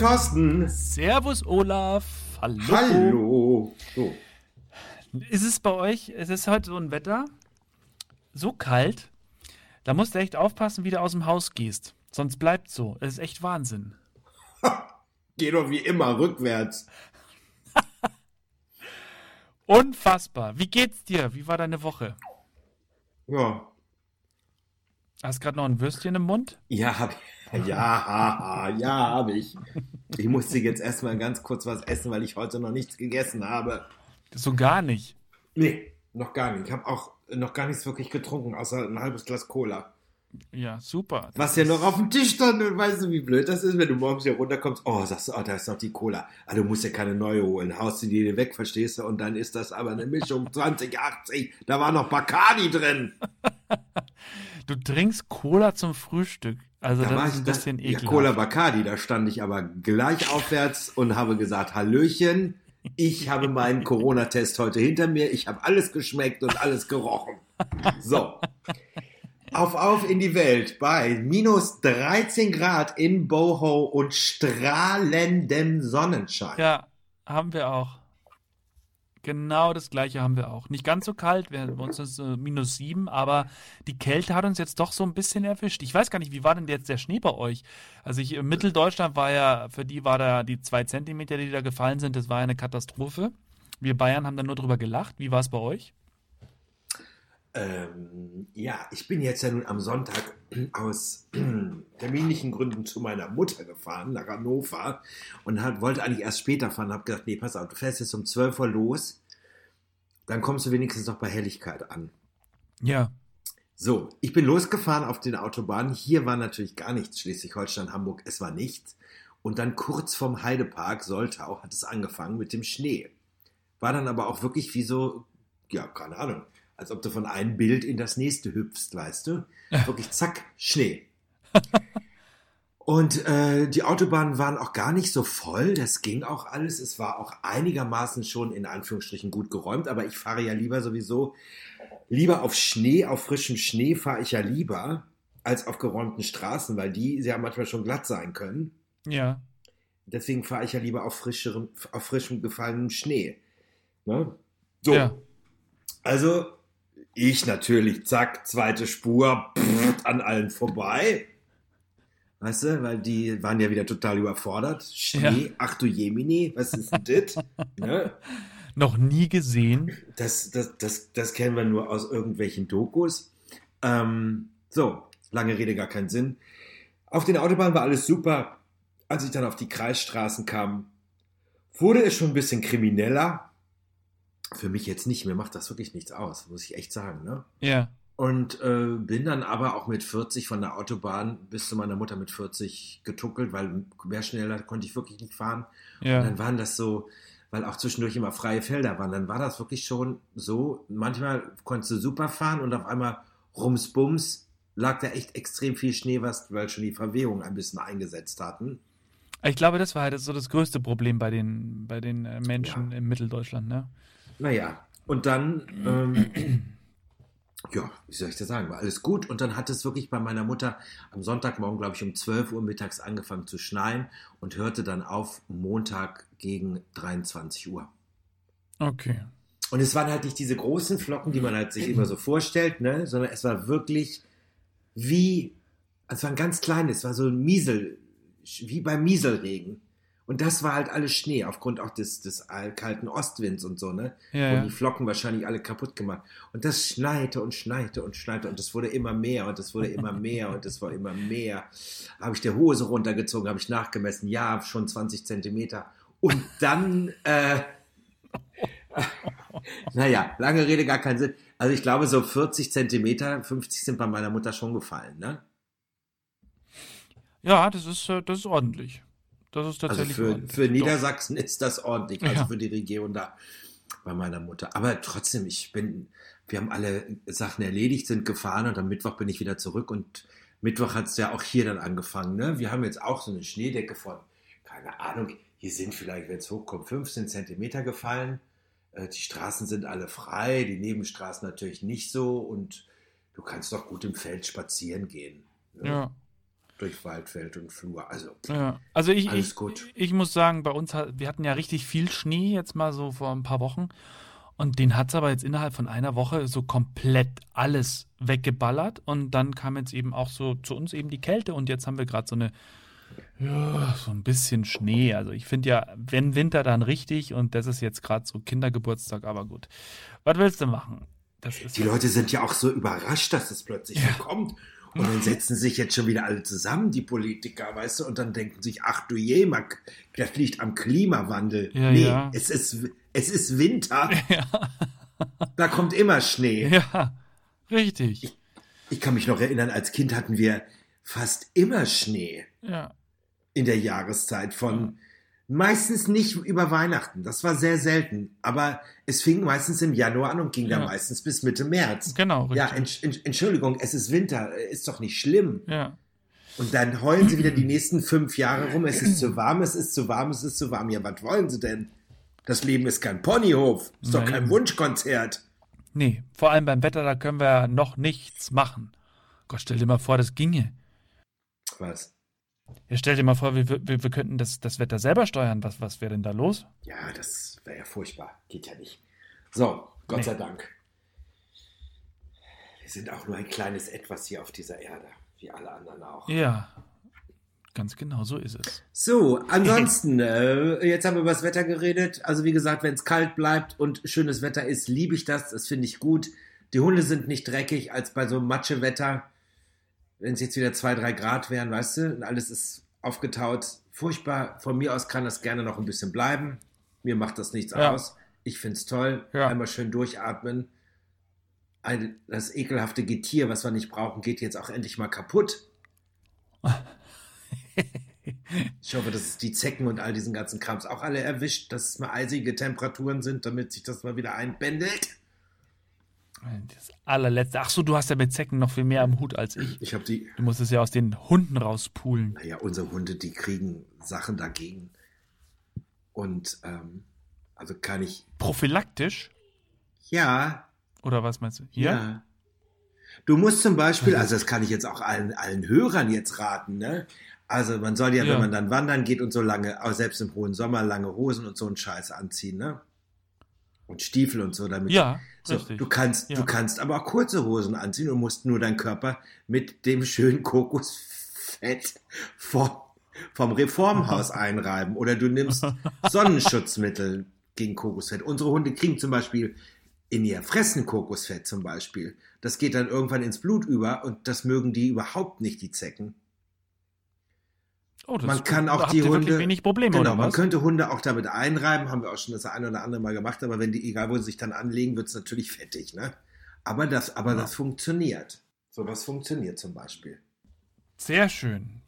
Thorsten. Servus Olaf. Hallo. Hallo. So. Ist es bei euch, es ist heute so ein Wetter, so kalt, da musst du echt aufpassen, wie du aus dem Haus gehst. Sonst bleibt so. Es ist echt Wahnsinn. Geh doch wie immer rückwärts. Unfassbar. Wie geht's dir? Wie war deine Woche? Ja. Hast gerade noch ein Würstchen im Mund? Ja, hab ich. Ja, ja, habe ich. Ich musste jetzt erstmal ganz kurz was essen, weil ich heute noch nichts gegessen habe. So gar nicht. Nee, noch gar nicht. Ich habe auch noch gar nichts wirklich getrunken, außer ein halbes Glas Cola. Ja, super. Was ja noch auf dem Tisch stand und weißt du, wie blöd das ist, wenn du morgens hier runterkommst, oh, sagst du, oh, da ist noch die Cola. Ah, du musst ja keine neue holen, haust du die weg, verstehst du, und dann ist das aber eine Mischung 2080, da war noch Bacardi drin. Du trinkst Cola zum Frühstück. Also Da das ist ein bisschen Ja, ekelhaft. Cola Bacardi, da stand ich aber gleich aufwärts und habe gesagt, Hallöchen, ich habe meinen Corona-Test heute hinter mir, ich habe alles geschmeckt und alles gerochen. So. Auf, auf in die Welt bei minus 13 Grad in Boho und strahlendem Sonnenschein. Ja, haben wir auch. Genau das gleiche haben wir auch. Nicht ganz so kalt, wir, bei uns ist es äh, minus sieben, aber die Kälte hat uns jetzt doch so ein bisschen erwischt. Ich weiß gar nicht, wie war denn jetzt der Schnee bei euch? Also ich, in Mitteldeutschland war ja, für die war da die zwei Zentimeter, die da gefallen sind, das war ja eine Katastrophe. Wir Bayern haben dann nur drüber gelacht. Wie war es bei euch? Ähm, ja, ich bin jetzt ja nun am Sonntag aus terminlichen Gründen zu meiner Mutter gefahren, nach Hannover, und hat, wollte eigentlich erst später fahren. Habe gedacht, nee, pass auf, du fährst jetzt um 12 Uhr los, dann kommst du wenigstens noch bei Helligkeit an. Ja. So, ich bin losgefahren auf den Autobahnen. Hier war natürlich gar nichts, Schleswig-Holstein, Hamburg, es war nichts. Und dann kurz vorm Heidepark, Soltau, hat es angefangen mit dem Schnee. War dann aber auch wirklich wie so, ja, keine Ahnung, als ob du von einem Bild in das nächste hüpfst, weißt du? Wirklich zack, Schnee. Und äh, die Autobahnen waren auch gar nicht so voll, das ging auch alles. Es war auch einigermaßen schon in Anführungsstrichen gut geräumt, aber ich fahre ja lieber sowieso, lieber auf Schnee, auf frischem Schnee fahre ich ja lieber als auf geräumten Straßen, weil die ja manchmal schon glatt sein können. Ja. Deswegen fahre ich ja lieber auf, frischerem, auf frischem gefallenem Schnee. Ne? So, Ja. also ich natürlich, zack, zweite Spur, pff, an allen vorbei. Weißt du, weil die waren ja wieder total überfordert. Schnee, Ja. ach du Jemini, was ist denn das? ne? Noch nie gesehen. das, das, das, das kennen wir nur aus irgendwelchen Dokus. Ähm, so, lange Rede, gar keinen Sinn. Auf den Autobahnen war alles super. Als ich dann auf die Kreisstraßen kam, wurde es schon ein bisschen krimineller. Für mich jetzt nicht, mir macht das wirklich nichts aus, muss ich echt sagen. Ne? Ja. Und äh, bin dann aber auch mit 40 von der Autobahn bis zu meiner Mutter mit 40 getuckelt, weil mehr schneller konnte ich wirklich nicht fahren. Und Ja. dann waren das so, weil auch zwischendurch immer freie Felder waren, dann war das wirklich schon so, manchmal konntest du super fahren und auf einmal rums bums lag da echt extrem viel Schnee, was, weil schon die Verwehungen ein bisschen eingesetzt hatten. Ich glaube, das war halt so das größte Problem bei den, bei den äh, Menschen im Mitteldeutschland, ne? Naja, und dann, ähm, ja, wie soll ich das sagen, war alles gut. Und dann hat es wirklich bei meiner Mutter am Sonntagmorgen, glaube ich, um 12 Uhr mittags angefangen zu schneien und hörte dann auf Montag gegen 23 Uhr. Okay. Und es waren halt nicht diese großen Flocken, die man halt sich immer so vorstellt, ne? sondern es war wirklich wie, es war ein ganz kleines, es war so ein Miesel, wie beim Mieselregen. Und das war halt alles Schnee, aufgrund auch des, des kalten Ostwinds und so, ne? Ja, Und die Flocken wahrscheinlich alle kaputt gemacht. Und das schneite und schneite und schneite und es wurde immer mehr und es wurde immer mehr und es war immer mehr. Habe ich der Hose runtergezogen, habe ich nachgemessen, ja, schon 20 Zentimeter. Und dann, äh, naja, lange Rede, gar keinen Sinn. Also ich glaube, so 40 Zentimeter, 50 sind bei meiner Mutter schon gefallen, ne? Ja, das ist, äh, das ist ordentlich. Das ist Also tatsächlich für, ordentlich. für Doch. Niedersachsen ist das ordentlich, also Ja. für die Region da bei meiner Mutter. Aber trotzdem, ich bin, wir haben alle Sachen erledigt, sind gefahren und am Mittwoch bin ich wieder zurück und Mittwoch hat es ja auch hier dann angefangen. Ne? Wir haben jetzt auch so eine Schneedecke von, keine Ahnung, hier sind vielleicht, wenn es hochkommt, 15 Zentimeter gefallen. Äh, Die Straßen sind alle frei, die Nebenstraßen natürlich nicht so und du kannst doch gut im Feld spazieren gehen. ne? Ja. Durch Waldfeld und Flur. Also, Ja, also ich, Alles ich, gut. ich muss sagen, bei uns, wir hatten ja richtig viel Schnee jetzt mal so vor ein paar Wochen. Und den hat es aber jetzt innerhalb von einer Woche so komplett alles weggeballert. Und dann kam jetzt eben auch so zu uns eben die Kälte. Und jetzt haben wir gerade so eine, ja, so ein bisschen Schnee. Also ich finde ja, wenn Winter, dann richtig. Und das ist jetzt gerade so Kindergeburtstag, aber gut. Was willst du machen? Das die Leute sind ja auch so überrascht, dass es plötzlich so kommt. Und dann setzen sich jetzt schon wieder alle zusammen, die Politiker, weißt du, und dann denken sich, ach du je, man, das liegt am Klimawandel. Ja, nee, ja. Es, ist, es ist Winter, Ja, da kommt immer Schnee. ja, richtig. Ich kann mich noch erinnern, als Kind hatten wir fast immer Schnee Ja, in der Jahreszeit von meistens nicht über Weihnachten. Das war sehr selten. Aber es fing meistens im Januar an und ging dann Ja. meistens bis Mitte März. genau, richtig. Ja, Entsch- Entsch- Entschuldigung, es ist Winter, ist doch nicht schlimm. ja. Und dann heulen sie wieder die nächsten fünf Jahre rum. Es ist zu warm, es ist zu warm, es ist zu warm. Ja, was wollen sie denn? Das Leben ist kein Ponyhof, ist doch Nein. kein Wunschkonzert. Nee, vor allem beim Wetter, da können wir ja noch nichts machen. Gott, stell dir mal vor, das ginge. Was? Ja, stell dir mal vor, wir, wir, wir könnten das, das Wetter selber steuern. Was, was wäre denn da los? Ja, das wäre ja furchtbar. Geht ja nicht. So, Gott Nee. sei Dank. Wir sind auch nur ein kleines Etwas hier auf dieser Erde, wie alle anderen auch. Ja, ganz genau, so ist es. So, ansonsten, äh, jetzt haben wir über das Wetter geredet. Also wie gesagt, wenn es kalt bleibt und schönes Wetter ist, liebe ich das. Das finde ich gut. Die Hunde sind nicht dreckig als bei so einem Matschewetter. Wenn es jetzt wieder zwei, drei Grad wären, weißt du, und alles ist aufgetaut. Furchtbar. Von mir aus kann das gerne noch ein bisschen bleiben. Mir macht das nichts Ja. aus. Ich finde es toll. Ja. Einmal schön durchatmen. Ein, das ekelhafte Getier, was wir nicht brauchen, geht jetzt auch endlich mal kaputt. Ich hoffe, dass es die Zecken und all diesen ganzen Krams auch alle erwischt, dass es mal eisige Temperaturen sind, damit sich das mal wieder einpendelt. Das allerletzte. Ach so, du hast ja mit Zecken noch viel mehr am Hut als ich. Ich habe die, Du musst es ja aus den Hunden rauspulen. naja, unsere Hunde, die kriegen Sachen dagegen. Und, ähm, also kann ich, Prophylaktisch? ja, Oder was meinst du? Hier? ja. Du musst zum Beispiel, also das kann ich jetzt auch allen, allen Hörern jetzt raten, ne? Also man soll ja, Ja. wenn man dann wandern geht und so lange, auch selbst im hohen Sommer, lange Hosen und so einen Scheiß anziehen, ne? Und Stiefel und so, damit Ja, So, richtig. du kannst, Ja. du kannst aber auch kurze Hosen anziehen und musst nur deinen Körper mit dem schönen Kokosfett vom, vom Reformhaus einreiben. Oder du nimmst Sonnenschutzmittel gegen Kokosfett. Unsere Hunde kriegen zum Beispiel in ihr Fressen Kokosfett zum Beispiel. Das geht dann irgendwann ins Blut über und das mögen die überhaupt nicht, die Zecken. Oh, Man kann auch die Hunde- wenig Probleme, Genau, man könnte Hunde auch damit einreiben, haben wir auch schon das eine oder andere Mal gemacht, aber wenn die, egal wo sie sich dann anlegen, wird es natürlich fettig, ne? Aber das, aber das funktioniert. Sowas funktioniert zum Beispiel. Sehr schön.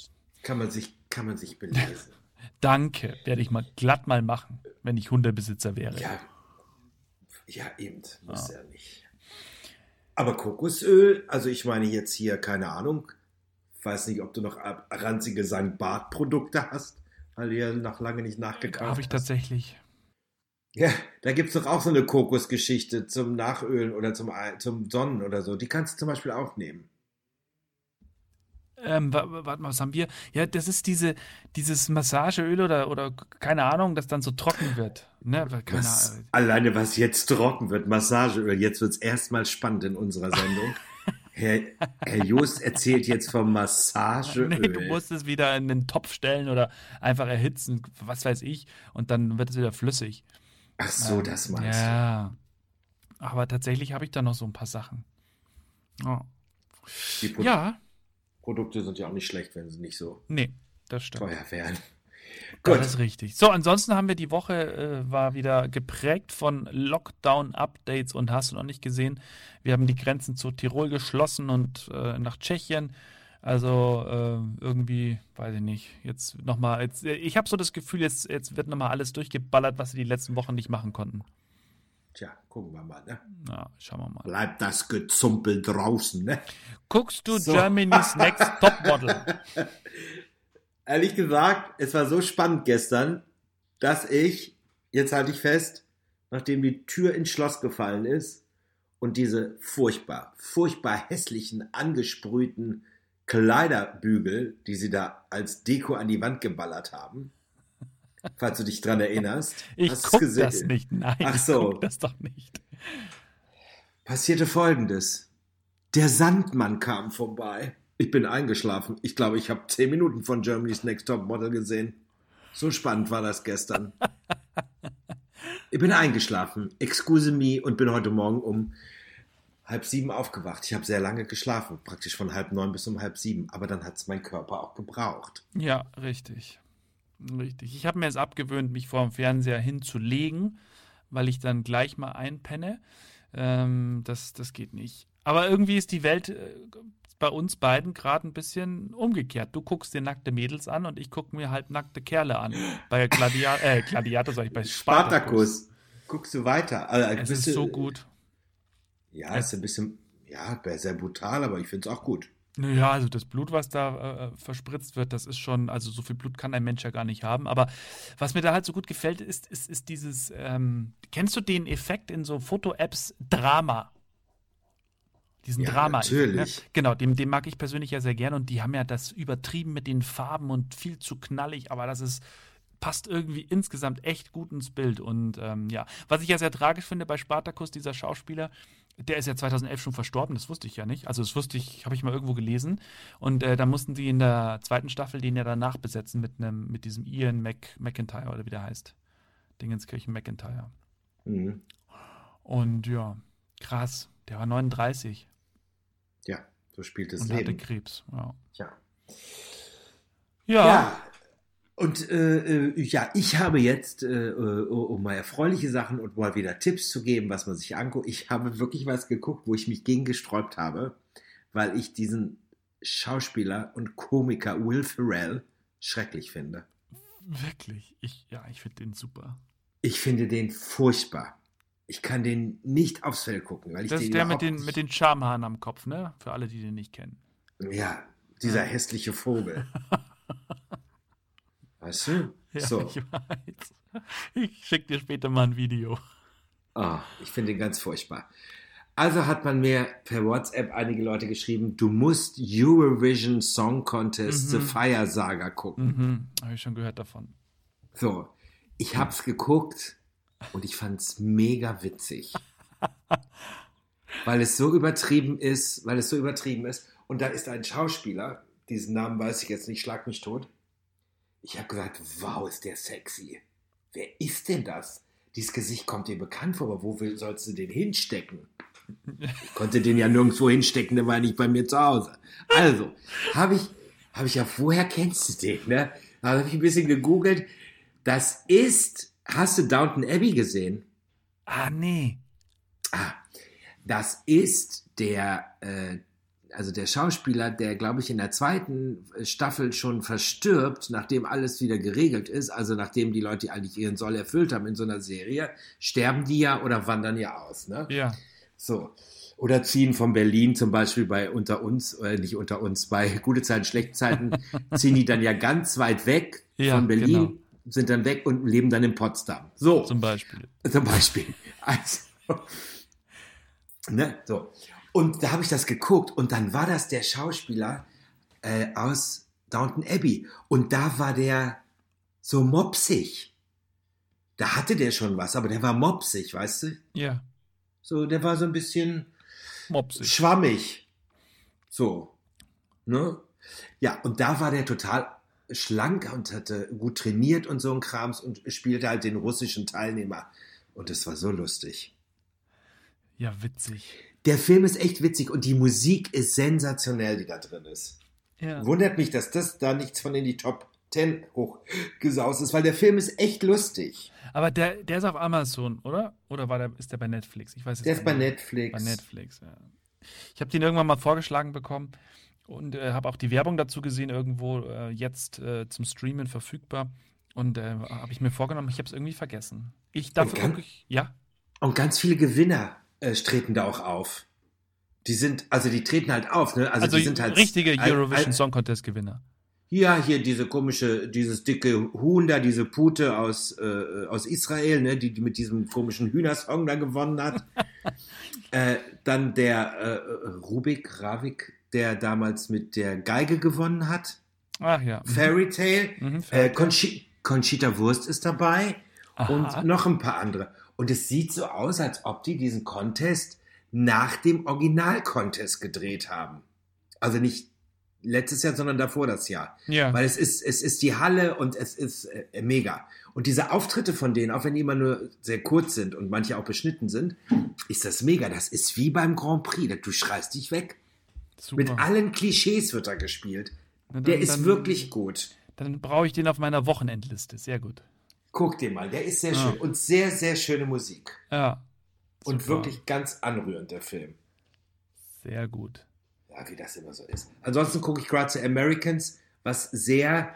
Kann man sich, kann man sich belesen. Danke. Werde ich mal glatt mal machen, wenn ich Hundebesitzer wäre. ja. Ja, eben. Muss ja. nicht. Aber Kokosöl, also ich meine jetzt hier, keine Ahnung, weiß nicht, ob du noch ranzige St. Bart-Produkte hast, weil du ja noch lange nicht nachgekauft Habe ich tatsächlich. Ja, da gibt's doch auch so eine Kokosgeschichte zum Nachölen oder zum, zum Sonnen oder so. Die kannst du zum Beispiel auch nehmen. Ähm, wa- wa- warte mal, was haben wir? Ja, das ist diese, dieses Massageöl oder, oder keine Ahnung, das dann so trocken wird. Ne? Was, alleine was jetzt trocken wird, Massageöl. Jetzt wird's erstmal spannend in unserer Sendung. Herr, Herr Jost erzählt jetzt vom Massageöl. Nee, du musst es wieder in den Topf stellen oder einfach erhitzen, was weiß ich, und dann wird es wieder flüssig. Ach so, das meinst Ja. Aber tatsächlich habe ich da noch so ein paar Sachen. Oh. du. Die Pro Ja, Produkte sind ja auch nicht schlecht, wenn sie nicht so nee, das stimmt. teuer wären. Das Gut. ist richtig. So, ansonsten haben wir die Woche äh, war wieder geprägt von Lockdown-Updates und hast du noch nicht gesehen. Wir haben die Grenzen zu Tirol geschlossen und äh, nach Tschechien. Also äh, irgendwie, weiß ich nicht. Jetzt nochmal, jetzt, äh, ich habe so das Gefühl, jetzt, jetzt wird nochmal alles durchgeballert, was sie die letzten Wochen nicht machen konnten. Tja, gucken wir mal, ne? Na, schauen wir mal. Bleibt das Gezumpel draußen, ne? Guckst du So. Germany's Next Topmodel? Ehrlich gesagt, es war so spannend gestern, dass ich, jetzt halte ich fest, nachdem die Tür ins Schloss gefallen ist und diese furchtbar, furchtbar hässlichen, angesprühten Kleiderbügel, die sie da als Deko an die Wand geballert haben. Falls du dich dran erinnerst. Ich Hast guck gesehen? das nicht. Nein, Ach so. das doch nicht. Passierte folgendes. Der Sandmann kam vorbei. Ich bin eingeschlafen. Ich glaube, ich habe zehn Minuten von Germany's Next Top Model gesehen. So spannend war das gestern. Ich bin eingeschlafen. Excuse me und bin heute Morgen um halb sieben aufgewacht. Ich habe sehr lange geschlafen, praktisch von halb neun bis um halb sieben. Aber dann hat es mein Körper auch gebraucht. Ja, richtig. Richtig. Ich habe mir es abgewöhnt, mich vor dem Fernseher hinzulegen, weil ich dann gleich mal einpenne. Ähm, das, das geht nicht. Aber irgendwie ist die Welt äh, bei uns beiden gerade ein bisschen umgekehrt. Du guckst dir nackte Mädels an und ich gucke mir halt nackte Kerle an. Bei Gladia äh, Gladiator, sag ich, bei Spartacus. Spartacus. Guckst du weiter? Also, Es ist du- so gut. Ja, ist ein bisschen, ja, sehr brutal, aber ich finde es auch gut. Naja, also das Blut, was da äh, verspritzt wird, das ist schon, also so viel Blut kann ein Mensch ja gar nicht haben. Aber was mir da halt so gut gefällt, ist, ist, ist dieses, ähm, kennst du den Effekt in so Foto-Apps Drama? Diesen Ja, Drama. natürlich. Ne? Genau, den, den mag ich persönlich ja sehr gern und die haben ja das übertrieben mit den Farben und viel zu knallig, aber das ist passt irgendwie insgesamt echt gut ins Bild. Und ähm, ja, was ich ja sehr tragisch finde bei Spartacus, dieser Schauspieler, der ist ja 2011 schon verstorben, das wusste ich ja nicht. Also das wusste ich, habe ich mal irgendwo gelesen. Und äh, da mussten sie in der zweiten Staffel den ja danach besetzen mit einem, mit diesem Ian Mc, McIntyre oder wie der heißt. Dingenskirchen McIntyre. Mhm. Und ja, krass. Der war 39 Ja, so spielt das und hatte Leben. Krebs. Ja. Ja. Ja. Ja. Und äh, äh, ja, ich habe jetzt, äh, äh, um mal erfreuliche Sachen und mal wieder Tipps zu geben, was man sich anguckt, ich habe wirklich was geguckt, wo ich mich gegen gesträubt habe, weil ich diesen Schauspieler und Komiker Will Ferrell schrecklich finde. Wirklich. Ich, ja, ich finde den super. Ich finde den furchtbar. Ich kann den nicht aufs Fell gucken, weil ich Das den ist der mit den, mit den Schamhaaren am Kopf, ne? Für alle, die den nicht kennen. Ja, dieser hässliche Vogel. Weißt du? Ja, so. ich weiß. Ich schicke dir später mal ein Video. Ah, ich finde ihn ganz furchtbar. Also hat man mir per WhatsApp einige Leute geschrieben, du musst Eurovision Song Contest The Mhm. Fire Saga gucken. Mhm, habe ich schon gehört davon. So, ich hab's geguckt und ich fand's mega witzig. weil es so übertrieben ist, weil es so übertrieben ist. Und da ist ein Schauspieler, diesen Namen weiß ich jetzt nicht, schlag mich tot. Ich habe gesagt, wow, ist der sexy. Wer ist denn das? Dieses Gesicht kommt dir bekannt vor, aber wo sollst du den hinstecken? Ich konnte den ja nirgendwo hinstecken, der war nicht bei mir zu Hause. Also, habe ich, habe ich ja, woher kennst du den, ne? Habe ich ein bisschen gegoogelt. Das ist, hast du Downton Abbey gesehen? Ah, nee. Ah, das ist der, äh, also der Schauspieler, der, glaube ich, in der zweiten Staffel schon verstirbt, nachdem alles wieder geregelt ist, also nachdem die Leute eigentlich ihren Soll erfüllt haben in so einer Serie, sterben die ja oder wandern ja aus, ne? Ja. So. Oder ziehen von Berlin zum Beispiel bei unter uns, äh, nicht unter uns, bei gute Zeiten, schlechte Zeiten, ziehen die dann ja ganz weit weg Ja, von Berlin, genau. Sind dann weg und leben dann in Potsdam. So. Zum Beispiel. Zum Beispiel. Also, ne, so. Und da habe ich das geguckt und dann war das der Schauspieler äh, aus Downton Abbey. Und da war der so mopsig. Da hatte der schon was, aber der war mopsig, weißt du? Ja. So, der war so ein bisschen Mopsig. schwammig. So. Ne? Ja, und da war der total schlank und hatte gut trainiert und so ein Krams und spielte halt den russischen Teilnehmer. Und es war so lustig. Ja, witzig. Der Film ist echt witzig und die Musik ist sensationell, die da drin ist. Ja. Wundert mich, dass das da nichts von in die Top 10 hochgesaust ist, weil der Film ist echt lustig. Aber der, der ist auf Amazon, oder? Oder war der, ist der bei Netflix? Ich weiß es Der ist bei. Netflix. Bei Netflix, ja. Ich habe den irgendwann mal vorgeschlagen bekommen und äh, habe auch die Werbung dazu gesehen, irgendwo äh, jetzt äh, zum Streamen verfügbar. Und äh, habe ich mir vorgenommen, ich habe es irgendwie vergessen. Ich darf Und wirklich, ja, Und ganz viele Gewinner äh, treten da auch auf. Die sind, also die treten halt auf, ne? Also, also, die sind halt. richtige Eurovision Song Contest Gewinner. Ja, hier diese komische, dieses dicke Huhn da, diese Pute aus, äh, aus Israel, ne, die, die mit diesem komischen Hühnersong da gewonnen hat. äh, dann der äh, Rubik, Ravik, der damals mit der Geige gewonnen hat. Ach ja. Fairy Tale. Mhm, Äh, Fairy Tale. Conchi Conchita Wurst ist dabei Aha. und noch ein paar andere. Und es sieht so aus, als ob die diesen Contest nach dem Original-Contest gedreht haben. Also nicht letztes Jahr, sondern davor das Jahr. ja. Weil es ist, es ist die Halle und es ist äh, mega. Und diese Auftritte von denen, auch wenn die immer nur sehr kurz sind und manche auch beschnitten sind, ist das mega. Das ist wie beim Grand Prix. Du schreist dich weg. Super. Mit allen Klischees wird er gespielt. Na, dann- Der ist dann- wirklich gut. Dann brauche ich den auf meiner Wochenendliste. Sehr gut. Guck dir mal, der ist sehr Ah. schön. Und sehr, sehr schöne Musik. Ja. Und Super. wirklich ganz anrührend, der Film. Sehr gut. Ja, wie das immer so ist. Ansonsten gucke ich gerade zu Americans, was sehr.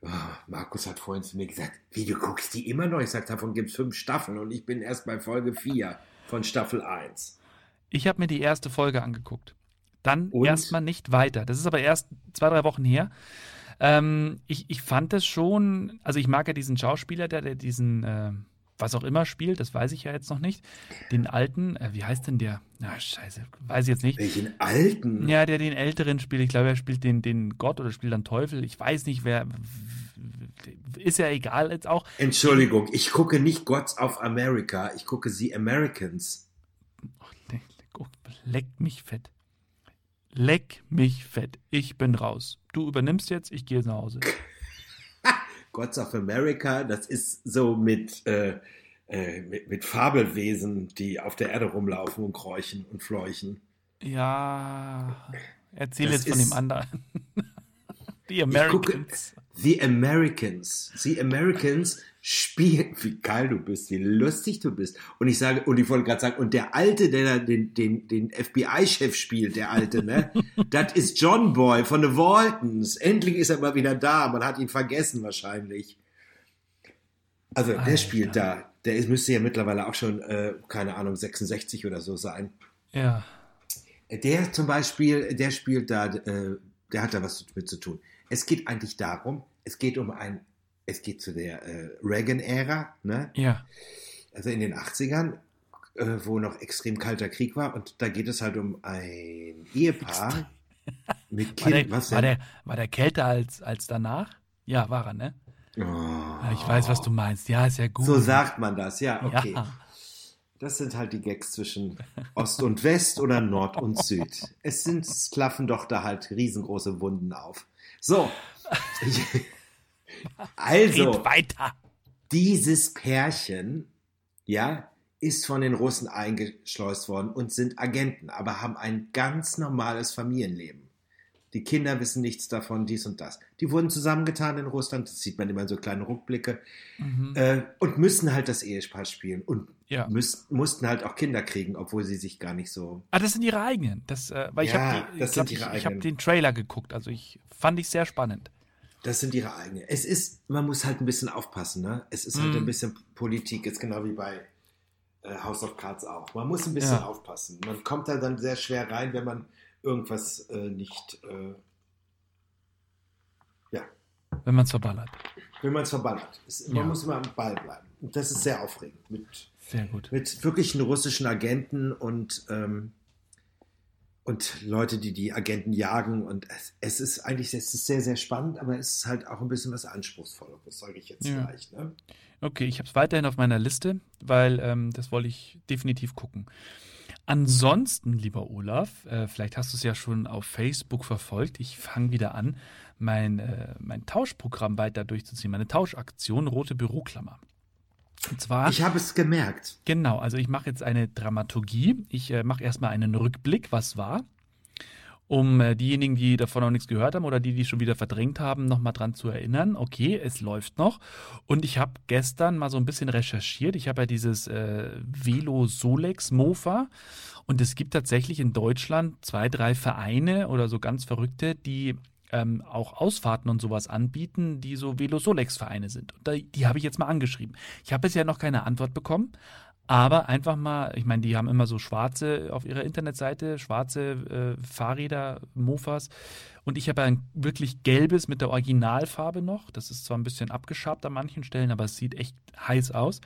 Oh, Markus hat vorhin zu mir gesagt, wie du guckst die immer noch? Ich sage, davon gibt es fünf Staffeln und ich bin erst bei Folge 4 von Staffel 1. Ich habe mir die erste Folge angeguckt. Dann erstmal nicht weiter. Das ist aber erst zwei, drei Wochen her. Ähm, ich, ich fand es schon, also ich mag ja diesen Schauspieler, der, der diesen, äh, was auch immer spielt, das weiß ich ja jetzt noch nicht. Den alten, äh, wie heißt denn der? Na, scheiße, weiß ich jetzt nicht. Welchen alten? Ja, der den älteren spielt. Ich glaube, er spielt den, den Gott oder spielt dann Teufel. Ich weiß nicht, wer. Ist ja egal jetzt auch. Entschuldigung, ich gucke nicht Gods of America, ich gucke The Americans. Leck, leck, oh, leck mich fett. Leck mich fett. Ich bin raus. Du übernimmst jetzt, ich gehe nach Hause. Gods of America, das ist so mit, äh, äh, mit, mit Fabelwesen, die auf der Erde rumlaufen und kräuchen und fleuchen. Ja. Erzähl Das jetzt von dem anderen. Die Americans. The Americans. The Americans spielen, wie geil du bist, wie lustig du bist. Und ich sage, und ich wollte gerade sagen, und der Alte, der da den, den, den FBI-Chef spielt, der Alte, ne? das ist John Boy von The Waltons. Endlich ist er mal wieder da. Man hat ihn vergessen wahrscheinlich. Also, der Alter. spielt da. Der ist, müsste ja mittlerweile auch schon, äh, keine Ahnung, 66 oder so sein. Ja. Der zum Beispiel, der spielt da, äh, der hat da was mit zu tun. Es geht eigentlich darum, es geht um ein, es geht zu der äh, Reagan-Ära, ne? Ja. also in den 80ern, äh, wo noch extrem kalter Krieg war. Und da geht es halt um ein Ehepaar mit War Kind. der, was war, der, war der kälter als, als danach? Ja, war er, ne? Oh. Ich weiß, was du meinst. Ja, ist ja gut. So sagt man das, ja, okay. Ja. Das sind halt die Gags zwischen Ost und West oder Nord und Süd. Es sind, es klaffen doch da halt riesengroße Wunden auf. So. Also, Red weiter. dieses Pärchen, ja, ist von den Russen eingeschleust worden und sind Agenten, aber haben ein ganz normales Familienleben. Die Kinder wissen nichts davon, dies und das. Die wurden zusammengetan in Russland, das sieht man immer in so kleine Rückblicke, Mhm. äh, und müssen halt das Ehepaar spielen und Ja. müß, mussten halt auch Kinder kriegen, obwohl sie sich gar nicht so. Ah, das sind ihre eigenen. Das, äh, weil ich Ja, habe das ich glaub, sind ihre ich, ich hab eigenen. den Trailer geguckt. Also ich fand ich sehr spannend. Das sind ihre eigenen. Es ist, man muss halt ein bisschen aufpassen, ne? Es ist halt Mhm. ein bisschen Politik, jetzt genau wie bei äh, House of Cards auch. Man muss ein bisschen Ja. aufpassen. Man kommt da dann sehr schwer rein, wenn man irgendwas äh, nicht, äh, ja, Wenn man es verballert. wenn man es verballert. Man Ja. muss immer am Ball bleiben. Und das ist sehr aufregend. Mit, Sehr gut. mit wirklichen russischen Agenten und, ähm, und Leute, die die Agenten jagen. Und es, es ist eigentlich es ist sehr, sehr spannend, aber es ist halt auch ein bisschen was Anspruchsvolleres, sage ich jetzt Ja. vielleicht. Ne? Okay, ich habe es weiterhin auf meiner Liste, weil ähm, das wollte ich definitiv gucken. Ansonsten, lieber Olaf, äh, vielleicht hast du es ja schon auf Facebook verfolgt. Ich fange wieder an, mein, äh, mein Tauschprogramm weiter durchzuziehen, meine Tauschaktion Rote Büroklammer. Und zwar. Ich habe es gemerkt. Genau, also ich mache jetzt eine Dramaturgie. Ich äh, mache erstmal einen Rückblick, was war, um äh, diejenigen, die davon noch nichts gehört haben oder die, die schon wieder verdrängt haben, nochmal dran zu erinnern. Okay, es läuft noch. Und ich habe gestern mal so ein bisschen recherchiert. Ich habe ja dieses äh, Velo Solex Mofa. Und es gibt tatsächlich in Deutschland zwei, drei Vereine oder so ganz Verrückte, die ähm, auch Ausfahrten und sowas anbieten, die so Velo-Solex-Vereine sind. Und da, die habe ich jetzt mal angeschrieben. Ich habe bisher noch keine Antwort bekommen, aber einfach mal, ich meine, die haben immer so schwarze auf ihrer Internetseite, schwarze äh, Fahrräder, Mofas. Und ich habe ein wirklich gelbes mit der Originalfarbe noch. Das ist zwar ein bisschen abgeschabt an manchen Stellen, aber es sieht echt heiß aus.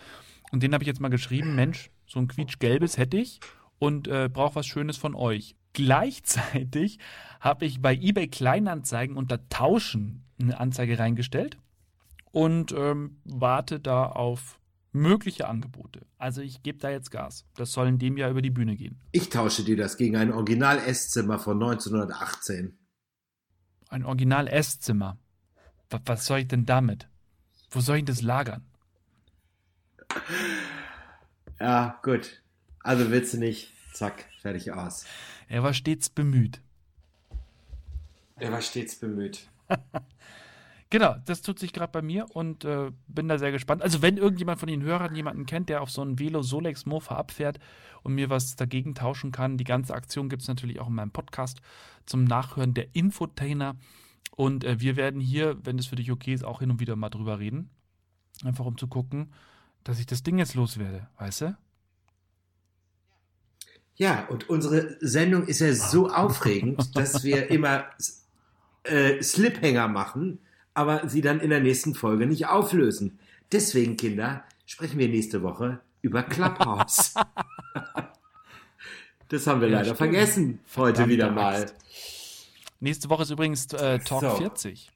Und den habe ich jetzt mal geschrieben, Mensch, so ein quietschgelbes hätte ich und äh, brauche was Schönes von euch. gleichzeitig habe ich bei eBay Kleinanzeigen unter Tauschen eine Anzeige reingestellt und ähm, warte da auf mögliche Angebote. Also ich gebe da jetzt Gas. Das soll in dem Jahr über die Bühne gehen. Ich tausche dir das gegen ein Original-Esszimmer von 1918. Ein Original-Esszimmer. Was soll ich denn damit? Wo soll ich das lagern? Ja, gut. Also willst du nicht. Zack, fertig aus. Er war stets bemüht. Er war stets bemüht. Genau, das tut sich gerade bei mir und äh, bin da sehr gespannt. Also wenn irgendjemand von den Hörern jemanden kennt, der auf so einen Velo Solex Mofa abfährt und mir was dagegen tauschen kann, die ganze Aktion gibt es natürlich auch in meinem Podcast zum Nachhören der Infotainer. Und äh, wir werden hier, wenn es für dich okay ist, auch hin und wieder mal drüber reden. Einfach um zu gucken, dass ich das Ding jetzt loswerde, weißt du? Ja, und unsere Sendung ist ja so aufregend, dass wir immer äh, Sliphänger machen aber sie dann in der nächsten Folge nicht auflösen. Deswegen, Kinder, sprechen wir nächste Woche über Clubhouse. das haben wir ja, leider stimmt. vergessen heute Verdammt wieder mal. Nächste Woche ist übrigens äh, Talk so. 40.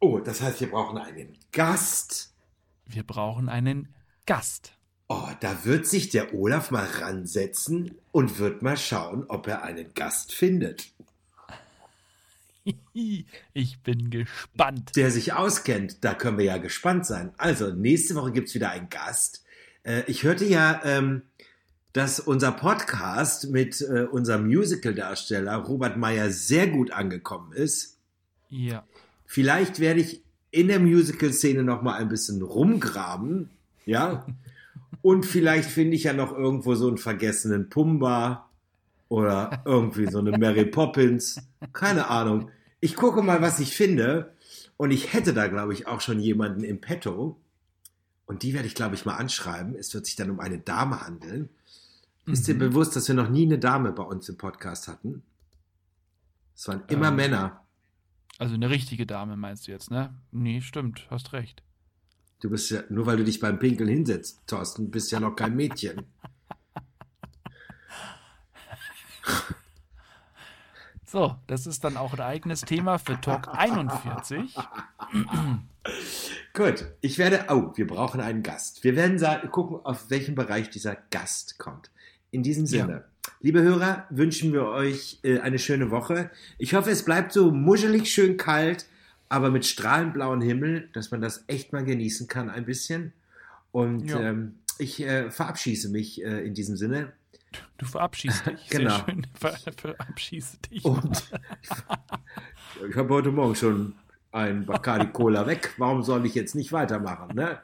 Oh, das heißt, wir brauchen einen Gast. Wir brauchen einen Gast. Oh, da wird sich der Olaf mal ransetzen und wird mal schauen, ob er einen Gast findet. Ich bin gespannt. Der sich auskennt, da können wir ja gespannt sein. Also, nächste Woche gibt es wieder einen Gast. Äh, ich hörte ja, ähm, dass unser Podcast mit äh, unserem Musical-Darsteller Robert Meyer sehr gut angekommen ist. Ja. Vielleicht werde ich in der Musical-Szene noch mal ein bisschen rumgraben, ja. Und vielleicht finde ich ja noch irgendwo so einen vergessenen Pumba oder irgendwie so eine Mary Poppins. Keine Ahnung. Ich gucke mal, was ich finde. Und ich hätte da, glaube ich, auch schon jemanden im Petto. Und die werde ich, glaube ich, mal anschreiben. Es wird sich dann um eine Dame handeln. Mhm. Ist dir mhm. bewusst, dass wir noch nie eine Dame bei uns im Podcast hatten? Es waren immer ähm, Männer. Also eine richtige Dame meinst du jetzt, ne? Nee, stimmt, hast recht. Du bist ja, nur weil du dich beim Pinkeln hinsetzt, Thorsten, bist ja noch kein Mädchen. So, das ist dann auch ein eigenes Thema für Talk 41. Gut, ich werde, oh, wir brauchen einen Gast. Wir werden gucken, auf welchen Bereich dieser Gast kommt. In diesem Sinne, ja. liebe Hörer, wünschen wir euch äh, eine schöne Woche. Ich hoffe, es bleibt so muschelig schön kalt, aber mit strahlend blauen Himmel, dass man das echt mal genießen kann ein bisschen. Und ja. ähm, ich äh, verabschieße mich äh, in diesem Sinne. Du verabschiedest dich. genau. Sehr schön. Ver verabschiedest dich. Und ich habe heute Morgen schon ein Bacardi Cola weg. Warum soll ich jetzt nicht weitermachen? Ne?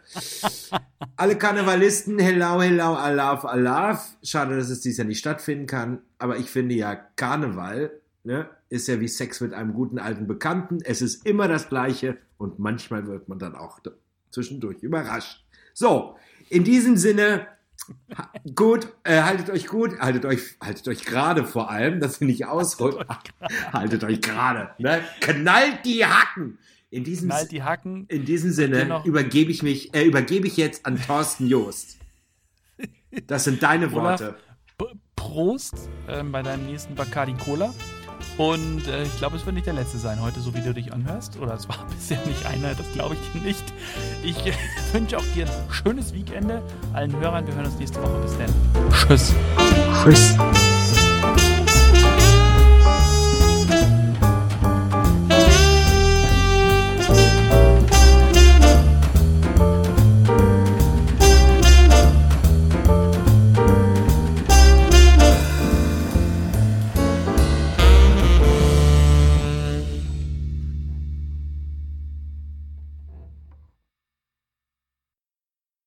Alle Karnevalisten, hello, hello, alaf, alaf. Schade, dass es dies Jahr nicht stattfinden kann. Aber ich finde ja, Karneval ne, ist ja wie Sex mit einem guten alten Bekannten. Es ist immer das Gleiche und manchmal wird man dann auch zwischendurch überrascht. So, in diesem Sinne, Gut, äh, haltet euch gut, haltet euch, haltet euch gerade vor allem, dass ihr nicht ausrutscht. haltet euch gerade, ne? Knallt die Hacken! In diesem, Knallt die Hacken. In diesem Sinne übergebe ich mich, äh, übergebe ich jetzt an Thorsten Joost. Das sind deine Worte. Olaf, Prost äh, bei deinem nächsten Bacardi Cola. Und äh, ich glaube, es wird nicht der letzte sein heute, so wie du dich anhörst. Oder es war bisher nicht einer, das glaube ich dir nicht. Ich äh, wünsche auch dir ein schönes Wochenende. Allen Hörern, wir hören uns nächste Woche. Bis dann. Tschüss. Tschüss.